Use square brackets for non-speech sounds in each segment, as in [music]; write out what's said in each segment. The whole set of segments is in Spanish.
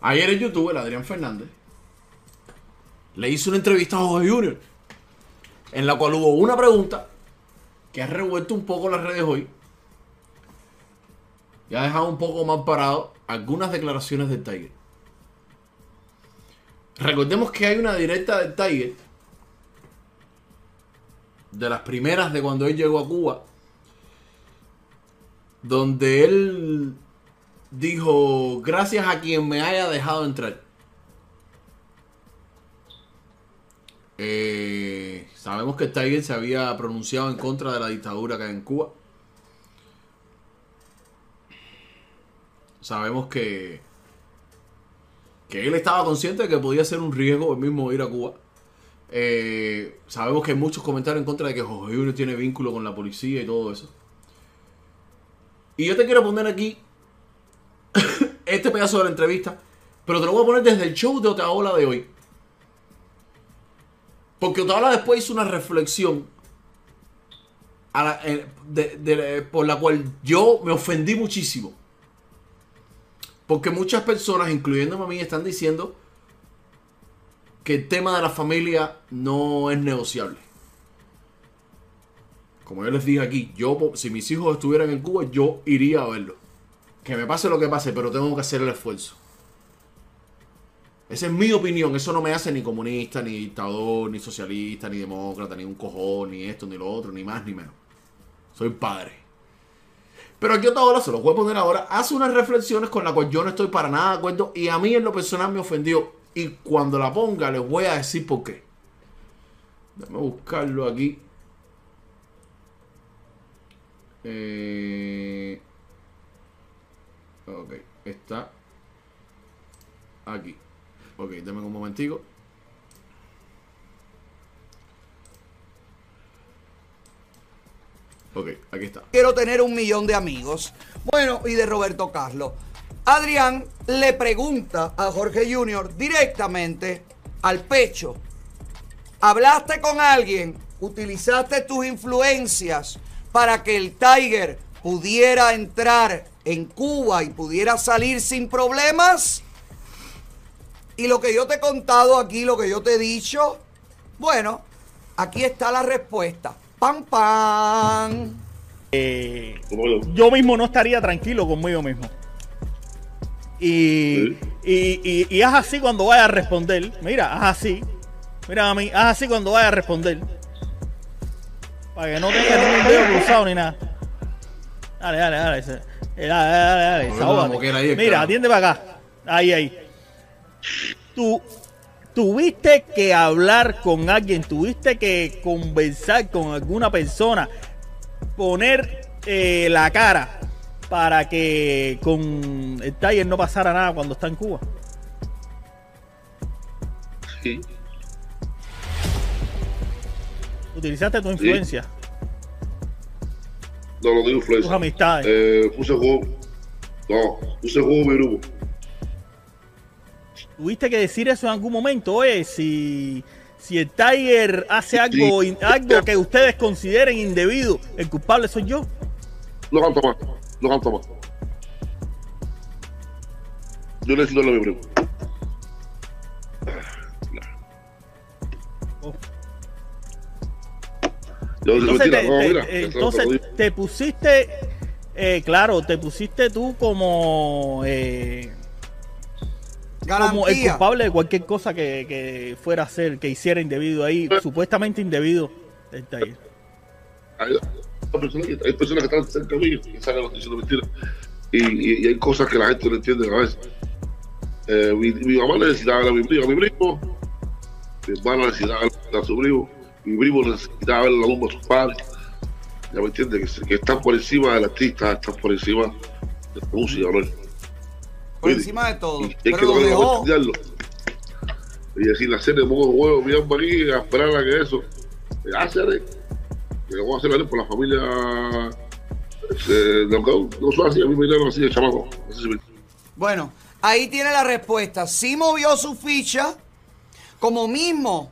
Ayer en YouTube, el Adrián Fernández le hizo una entrevista a Jorge Junior, en la cual hubo una pregunta que ha revuelto un poco las redes hoy y ha dejado un poco más parado algunas declaraciones del Tiger. Recordemos que hay una directa del Tiger, de las primeras de cuando él llegó a Cuba, donde él dijo, gracias a quien me haya dejado entrar. Eh, sabemos que Tiger se había pronunciado en contra de la dictadura que hay en Cuba. Sabemos que, que él estaba consciente de que podía ser un riesgo el mismo ir a Cuba. Eh, sabemos que muchos comentarios en contra de que Jorge Junior tiene vínculo con la policía y todo eso. Y yo te quiero poner aquí [coughs] este pedazo de la entrevista, pero te lo voy a poner desde el show de Otaola de hoy. Porque Otaola después hizo una reflexión eh, por la cual yo me ofendí muchísimo. Porque muchas personas, incluyéndome a mí, están diciendo que el tema de la familia no es negociable. Como yo les dije aquí, yo si mis hijos estuvieran en Cuba, yo iría a verlo. Que me pase lo que pase, pero tengo que hacer el esfuerzo. Esa es mi opinión. Eso no me hace ni comunista, ni dictador, ni socialista, ni demócrata, ni un cojón, ni esto, ni lo otro, ni más, ni menos. Soy padre. Pero aquí otra hora, se lo voy a poner ahora, hace unas reflexiones con las cuales yo no estoy para nada de acuerdo y a mí en lo personal me ofendió. Y cuando la ponga les voy a decir por qué. Déjame buscarlo aquí. Eh, ok, está aquí. Ok, denme un momentico. Ok, aquí está. Quiero tener un millón de amigos. Bueno, y de Roberto Carlos. Adrián le pregunta a Jorge Junior directamente al pecho. ¿Hablaste con alguien? ¿Utilizaste tus influencias para que el Tiger pudiera entrar en Cuba y pudiera salir sin problemas? Y lo que yo te he contado aquí, lo que yo te he dicho, bueno, aquí está la respuesta. ¡Pam, pam! Eh, yo mismo no estaría tranquilo conmigo mismo. Y, y, y, haz así cuando vaya a responder. Mira, haz así. Mira a mí, haz así cuando vaya a responder. Para que no tenga ningún dedo cruzado ni nada. Dale, dale, dale. Dale, dale, dale. dale Mira, atiende para acá. Ahí, ahí. Tú tuviste que hablar con alguien, tuviste que conversar con alguna persona, poner eh, la cara para que con el Tiger no pasara nada cuando está en Cuba. Sí. Utilizaste tu influencia. No, no tengo influencia. Tus amistades. Eh, puse juego. No, puse juego mi grupo. Tuviste que decir eso en algún momento, oye, si, si el Tiger hace algo, algo que ustedes consideren indebido, el culpable soy yo. No canto más, no canto más. Yo necesito lo mi primo. Entonces, te, pusiste, eh, claro, te pusiste tú como, eh, como el culpable de cualquier cosa que, fuera a hacer, que hiciera indebido ahí, supuestamente indebido. Hay, personas, que están cerca de mí que saben diciendo mentiras. Y, y, hay cosas que la gente no entiende a veces. Eh, mi, mi, mamá necesitaba a mi primo, a mi primo, mi hermano necesitaba a su primo mi primo necesitaba ver la lumba a sus padres. Ya me entiende, que, que, están por encima del artista, están por encima de la música, ¿no? Por encima de todo. Y hay que lo dejó. Y decir, hacer de modo huevo, mi aquí, a esperar a que eso. Hacer, que lo voy a hacer por la familia. Eh, no, no soy así, a mí me llaman así de chamaco. Bueno, ahí tiene la respuesta. Sí movió su ficha, como mismo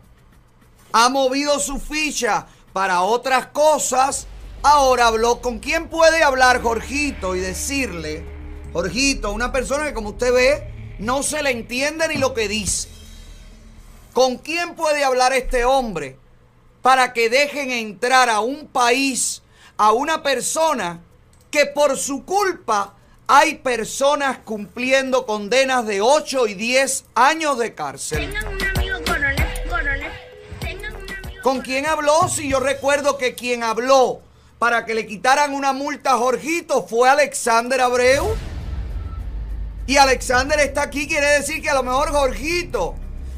ha movido su ficha para otras cosas, ahora habló con quién puede hablar Jorgito y decirle, Jorgito, una persona que como usted ve no se le entiende ni lo que dice. ¿Con quién puede hablar este hombre para que dejen entrar a un país a una persona que por su culpa hay personas cumpliendo condenas de 8 y 10 años de cárcel? ¿Con quién habló? Si yo recuerdo que quien habló para que le quitaran una multa a Jorgito fue Alexander Abreu. Y Alexander está aquí, quiere decir que a lo mejor Jorgito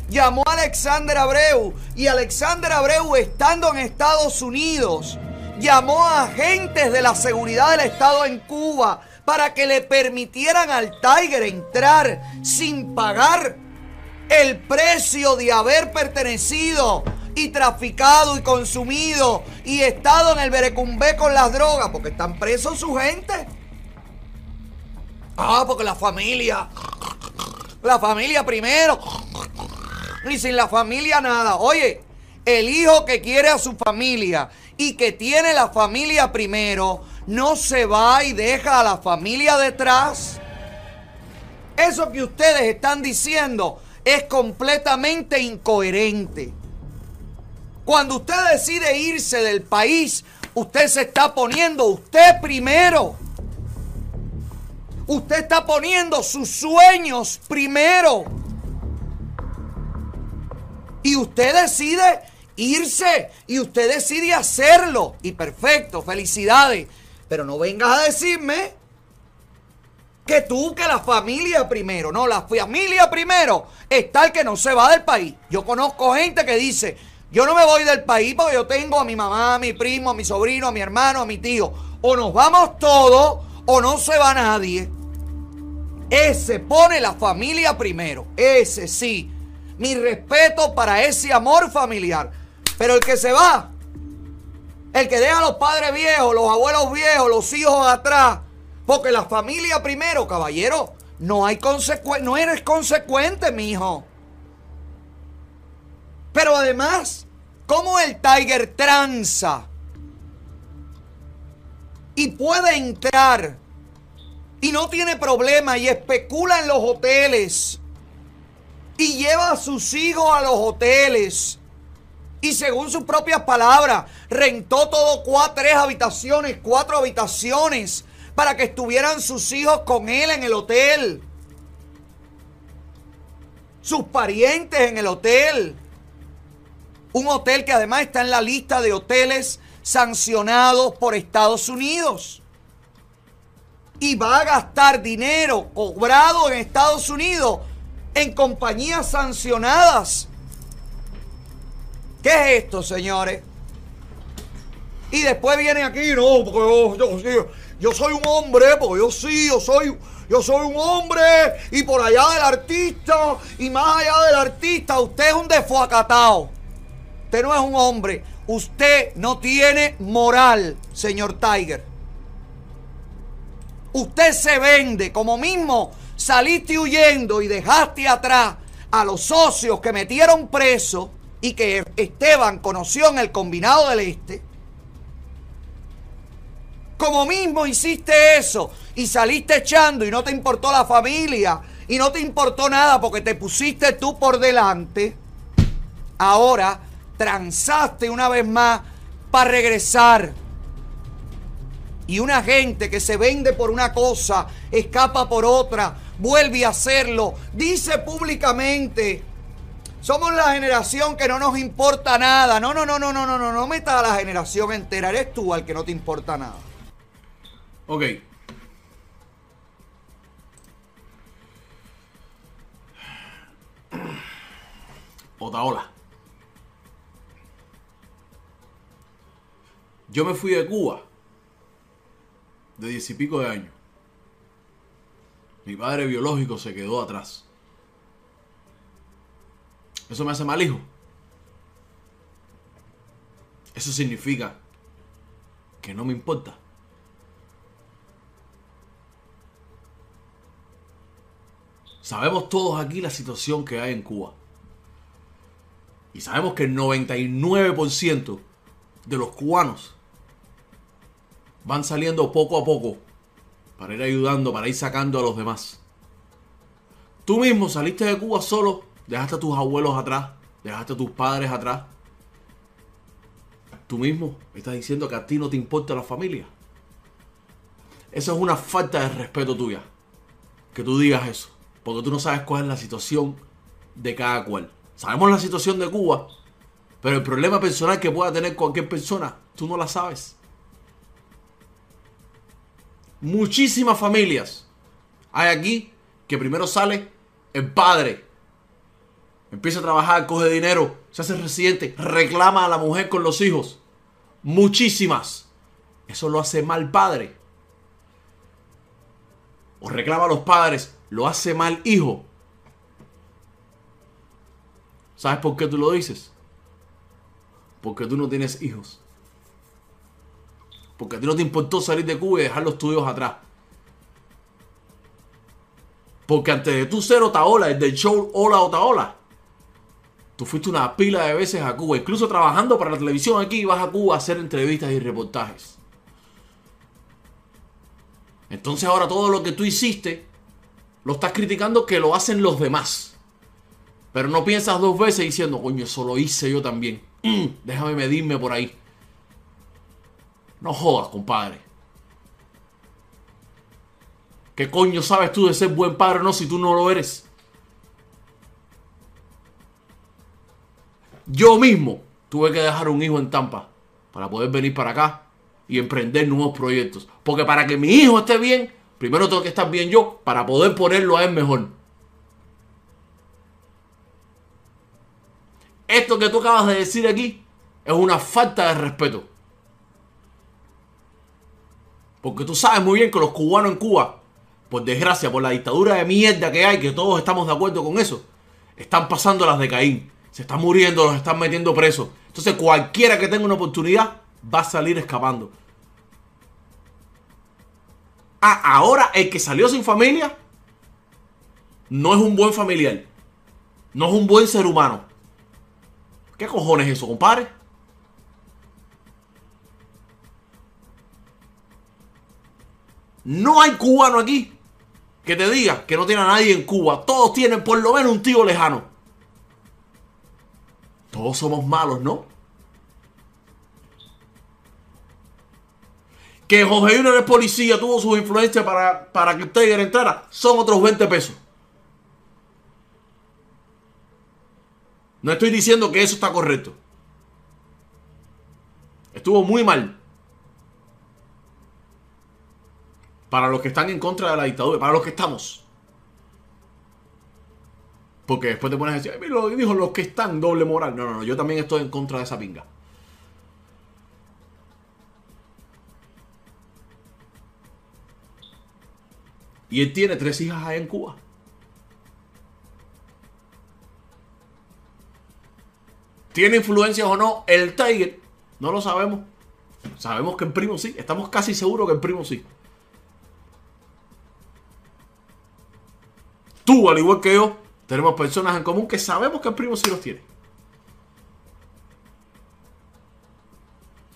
llamó a Alexander Abreu. Y Alexander Abreu, estando en Estados Unidos, llamó a agentes de la seguridad del Estado en Cuba para que le permitieran al Tiger entrar sin pagar el precio de haber pertenecido y traficado y consumido y estado en el Berecumbé con las drogas, porque están presos su gente. Ah, porque la familia, la familia primero, y sin la familia nada. Oye, el hijo que quiere a su familia y que tiene la familia primero, no se va y deja a la familia detrás. Eso que ustedes están diciendo es completamente incoherente. Cuando usted decide irse del país, usted se está poniendo usted primero. Usted está poniendo sus sueños primero. Y usted decide irse y usted decide hacerlo. Y perfecto, felicidades. Pero no vengas a decirme que tú, que la familia primero. No, la familia primero está el que no se va del país. Yo conozco gente que dice, yo no me voy del país porque yo tengo a mi mamá, a mi primo, a mi sobrino, a mi hermano, a mi tío. O nos vamos todos o no se va nadie. Ese pone la familia primero. Ese sí. Mi respeto para ese amor familiar. Pero el que se va, el que deja a los padres viejos, los abuelos viejos, los hijos atrás, porque la familia primero, caballero, no hay consecuencia, no eres consecuente, mi hijo. Pero además, ¿cómo el Tiger tranza? Y puede entrar y no tiene problema y especula en los hoteles y lleva a sus hijos a los hoteles. Y según sus propias palabras, rentó todo cuatro, tres habitaciones, cuatro habitaciones para que estuvieran sus hijos con él en el hotel. Sus parientes en el hotel. Un hotel que además está en la lista de hoteles sancionados por Estados Unidos. Y va a gastar dinero cobrado en Estados Unidos en compañías sancionadas. ¿Qué es esto, señores? Y después vienen aquí, no, porque yo, soy un hombre, porque yo sí, yo soy, yo soy un hombre, y por allá del artista, y más allá del artista, usted es un desfuacatado. Usted no es un hombre. Usted no tiene moral, señor Tiger. Usted se vende como mismo saliste huyendo y dejaste atrás a los socios que metieron preso y que Esteban conoció en el combinado del Este. Como mismo hiciste eso y saliste echando y no te importó la familia y no te importó nada porque te pusiste tú por delante, ahora transaste una vez más para regresar. Y una gente que se vende por una cosa, escapa por otra, vuelve a hacerlo, dice públicamente, somos la generación que no nos importa nada. No, no, no, no, no, no, no, no metas a la generación entera, eres tú al que no te importa nada. Ok. Otaola. Yo me fui de Cuba de diez y pico de años. Mi padre biológico se quedó atrás. ¿Eso me hace mal hijo? Eso significa que no me importa. Sabemos todos aquí la situación que hay en Cuba. Y sabemos que el 99% de los cubanos van saliendo poco a poco para ir ayudando, para ir sacando a los demás. Tú mismo saliste de Cuba solo, dejaste a tus abuelos atrás, dejaste a tus padres atrás. Tú mismo estás diciendo que a ti no te importa la familia. Eso es una falta de respeto tuya. Que tú digas eso. Porque tú no sabes cuál es la situación de cada cual. Sabemos la situación de Cuba, pero el problema personal que pueda tener cualquier persona, tú no la sabes. Muchísimas familias hay aquí que primero sale el padre, empieza a trabajar, coge dinero, se hace residente, reclama a la mujer con los hijos. Muchísimas. Eso lo hace mal padre. O reclama a los padres, lo hace mal hijo. ¿Sabes por qué tú lo dices? Porque tú no tienes hijos. Porque a ti no te importó salir de Cuba y dejar los tuyos atrás. Porque antes de tú ser Otaola, el del show Hola Otaola, tú fuiste una pila de veces a Cuba. Incluso trabajando para la televisión aquí, vas a Cuba a hacer entrevistas y reportajes. Entonces ahora todo lo que tú hiciste, lo estás criticando que lo hacen los demás. Pero no piensas dos veces diciendo, coño, eso lo hice yo también. Mm, déjame medirme por ahí. No jodas, compadre. ¿Qué coño sabes tú de ser buen padre o no si tú no lo eres? Yo mismo tuve que dejar un hijo en Tampa para poder venir para acá y emprender nuevos proyectos. Porque para que mi hijo esté bien, primero tengo que estar bien yo para poder ponerlo a él mejor. Esto que tú acabas de decir aquí es una falta de respeto. Porque tú sabes muy bien que los cubanos en Cuba, por desgracia, por la dictadura de mierda que hay, que todos estamos de acuerdo con eso, están pasando las de Caín. Se están muriendo, los están metiendo presos. Entonces cualquiera que tenga una oportunidad va a salir escapando. Ah, ahora el que salió sin familia no es un buen familiar. No es un buen ser humano. ¿Qué cojones es eso, compadre? No hay cubano aquí que te diga que no tiene a nadie en Cuba. Todos tienen por lo menos un tío lejano. Todos somos malos, ¿no? Que Jorge Junior es policía, tuvo su influencia para, para que Tiger entrara, son otros 20 pesos. No estoy diciendo que eso está correcto. Estuvo muy mal. Para los que están en contra de la dictadura, para los que estamos. Porque después te pones a decir, "Ay, lo dijo los que están doble moral. No, no, no, yo también estoy en contra de esa pinga. Y él tiene tres hijas allá en Cuba. ¿Tiene influencias o no el Tiger? No lo sabemos. Sabemos que en primo sí. Estamos casi seguros que en primo sí. Tú, al igual que yo, tenemos personas en común que sabemos que el primo sí los tiene.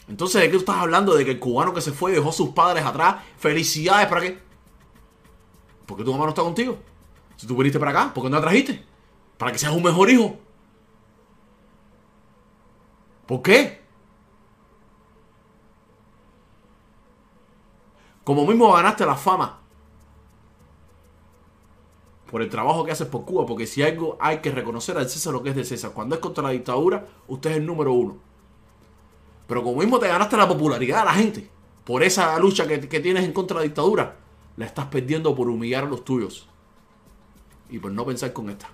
Entonces, ¿de qué tú estás hablando? De que el cubano que se fue dejó a sus padres atrás. Felicidades, ¿para qué? Porque tu mamá no está contigo. Si tú viniste para acá, ¿por qué no la trajiste? Para que seas un mejor hijo. ¿Por qué? Como mismo ganaste la fama por el trabajo que haces por Cuba, porque si algo hay que reconocer al César lo que es de César. Cuando es contra la dictadura, usted es el número uno. Pero como mismo te ganaste la popularidad de la gente, por esa lucha que, que tienes en contra de la dictadura, la estás perdiendo por humillar a los tuyos. Y por no pensar con esta.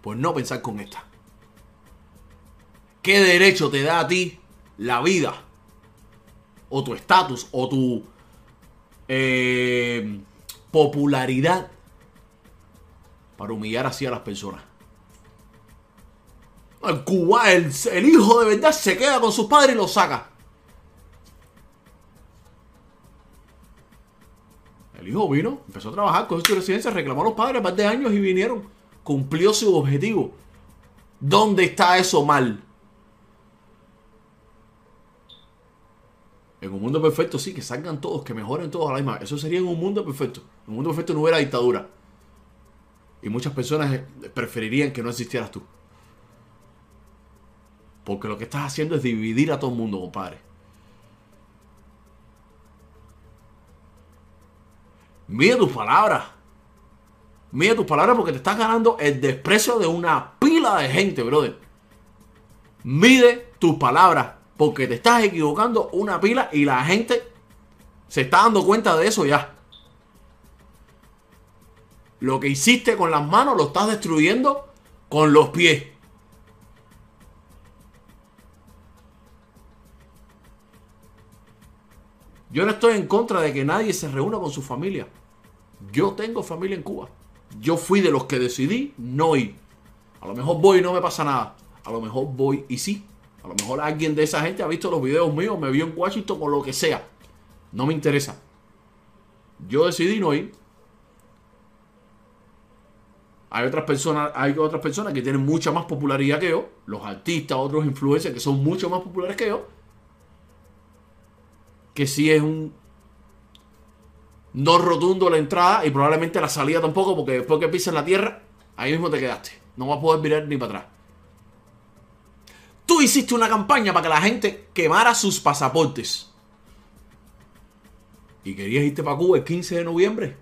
Por no pensar con esta. ¿Qué derecho te da a ti la vida? O tu estatus, o tu eh, popularidad para humillar así a las personas. El Cuba, el, el hijo de verdad se queda con sus padres y los saca. El hijo vino, empezó a trabajar, cogió su residencia, reclamó a los padres más de años y vinieron. Cumplió su objetivo. ¿Dónde está eso mal? En un mundo perfecto, sí, que salgan todos, que mejoren todos a la misma. Eso sería en un mundo perfecto. En un mundo perfecto no hubiera dictadura. Y muchas personas eh, preferirían que no existieras tú. Porque lo que estás haciendo es dividir a todo el mundo, compadre. Mide tus palabras. Mide tus palabras porque te estás ganando el desprecio de una pila de gente, brother. Mide tus palabras porque te estás equivocando una pila y la gente se está dando cuenta de eso ya. Lo que hiciste con las manos lo estás destruyendo con los pies. Yo no estoy en contra de que nadie se reúna con su familia. Yo tengo familia en Cuba. Yo fui de los que decidí no ir. A lo mejor voy y no me pasa nada. A lo mejor voy y sí. A lo mejor alguien de esa gente ha visto los videos míos, me vio en Washington o lo que sea. No me interesa. Yo decidí no ir. Hay otras personas, hay otras personas que tienen mucha más popularidad que yo, los artistas, otros influencers que son mucho más populares que yo, que sí es un no rotundo la entrada y probablemente la salida tampoco, porque después que pises la tierra, ahí mismo te quedaste. No vas a poder mirar ni para atrás. Tú hiciste una campaña para que la gente quemara sus pasaportes. ¿Y querías irte para Cuba el 15 de noviembre?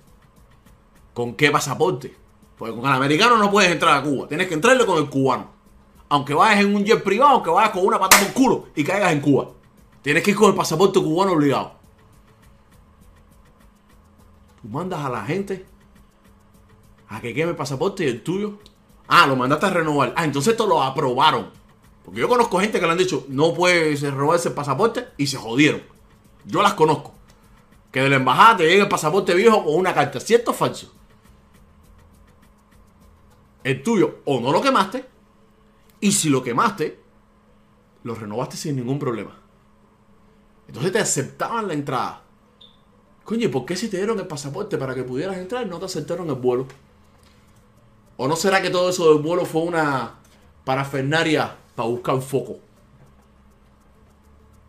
¿Con qué pasaporte? Porque con el americano no puedes entrar a Cuba. Tienes que entrarle con el cubano. Aunque vayas en un jet privado, aunque vayas con una pata por culo y caigas en Cuba. Tienes que ir con el pasaporte cubano obligado. Tú mandas a la gente a que queme el pasaporte y el tuyo. Ah, lo mandaste a renovar. Ah, entonces esto lo aprobaron. Porque yo conozco gente que le han dicho, no puedes renovarse el pasaporte y se jodieron. Yo las conozco. Que de la embajada te llegue el pasaporte viejo con una carta. ¿Cierto o falso? El tuyo o no lo quemaste. Y si lo quemaste, lo renovaste sin ningún problema. Entonces te aceptaban la entrada. Coño, ¿y por qué si te dieron el pasaporte para que pudieras entrar no te aceptaron el vuelo? ¿O no será que todo eso del vuelo fue una parafernaria para buscar foco?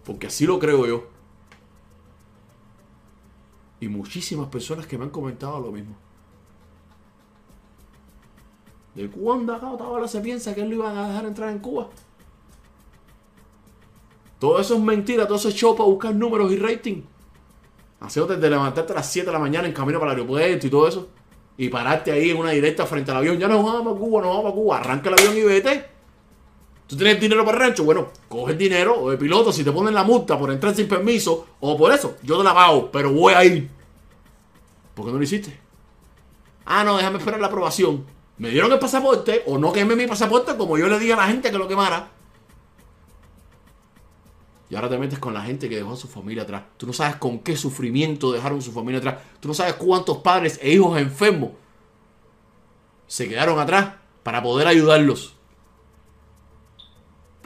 Porque así lo creo yo. Y muchísimas personas que me han comentado lo mismo. ¿De cuándo acá ahora se piensa que él lo iban a dejar entrar en Cuba? Todo eso es mentira, todo eso es show para buscar números y rating. Haciendo desde levantarte a las 7 de la mañana en camino para el aeropuerto y todo eso. Y pararte ahí en una directa frente al avión. Ya no vamos a Cuba, no vamos a Cuba. Arranca el avión y vete. ¿Tú tienes dinero para el rancho? Bueno, coge el dinero o de piloto si te ponen la multa por entrar sin permiso o por eso. Yo te la pago, pero voy a ir. ¿Por qué no lo hiciste? Ah, no, déjame esperar la aprobación. Me dieron el pasaporte o no quemé mi pasaporte como yo le dije a la gente que lo quemara. Y ahora te metes con la gente que dejó a su familia atrás. Tú no sabes con qué sufrimiento dejaron su familia atrás. Tú no sabes cuántos padres e hijos enfermos se quedaron atrás para poder ayudarlos.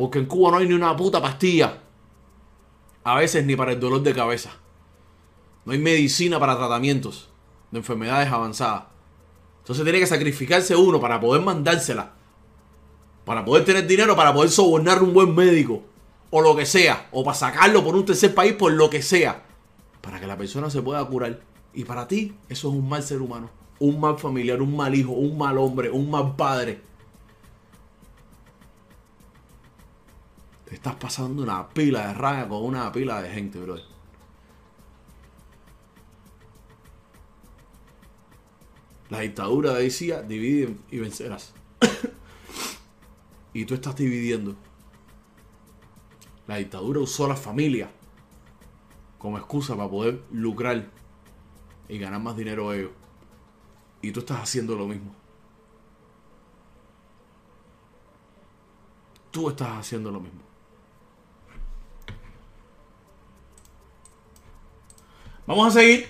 Porque en Cuba no hay ni una puta pastilla. A veces ni para el dolor de cabeza. No hay medicina para tratamientos de enfermedades avanzadas. Entonces tiene que sacrificarse uno para poder mandársela. Para poder tener dinero, para poder sobornar un buen médico. O lo que sea. O para sacarlo por un tercer país, por lo que sea. Para que la persona se pueda curar. Y para ti, eso es un mal ser humano. Un mal familiar, un mal hijo, un mal hombre, un mal padre. Te estás pasando una pila de rabia con una pila de gente, brother. La dictadura decía, divide y vencerás. [coughs] y tú estás dividiendo. La dictadura usó a la familia como excusa para poder lucrar y ganar más dinero ellos. Y tú estás haciendo lo mismo. Tú estás haciendo lo mismo. Vamos a seguir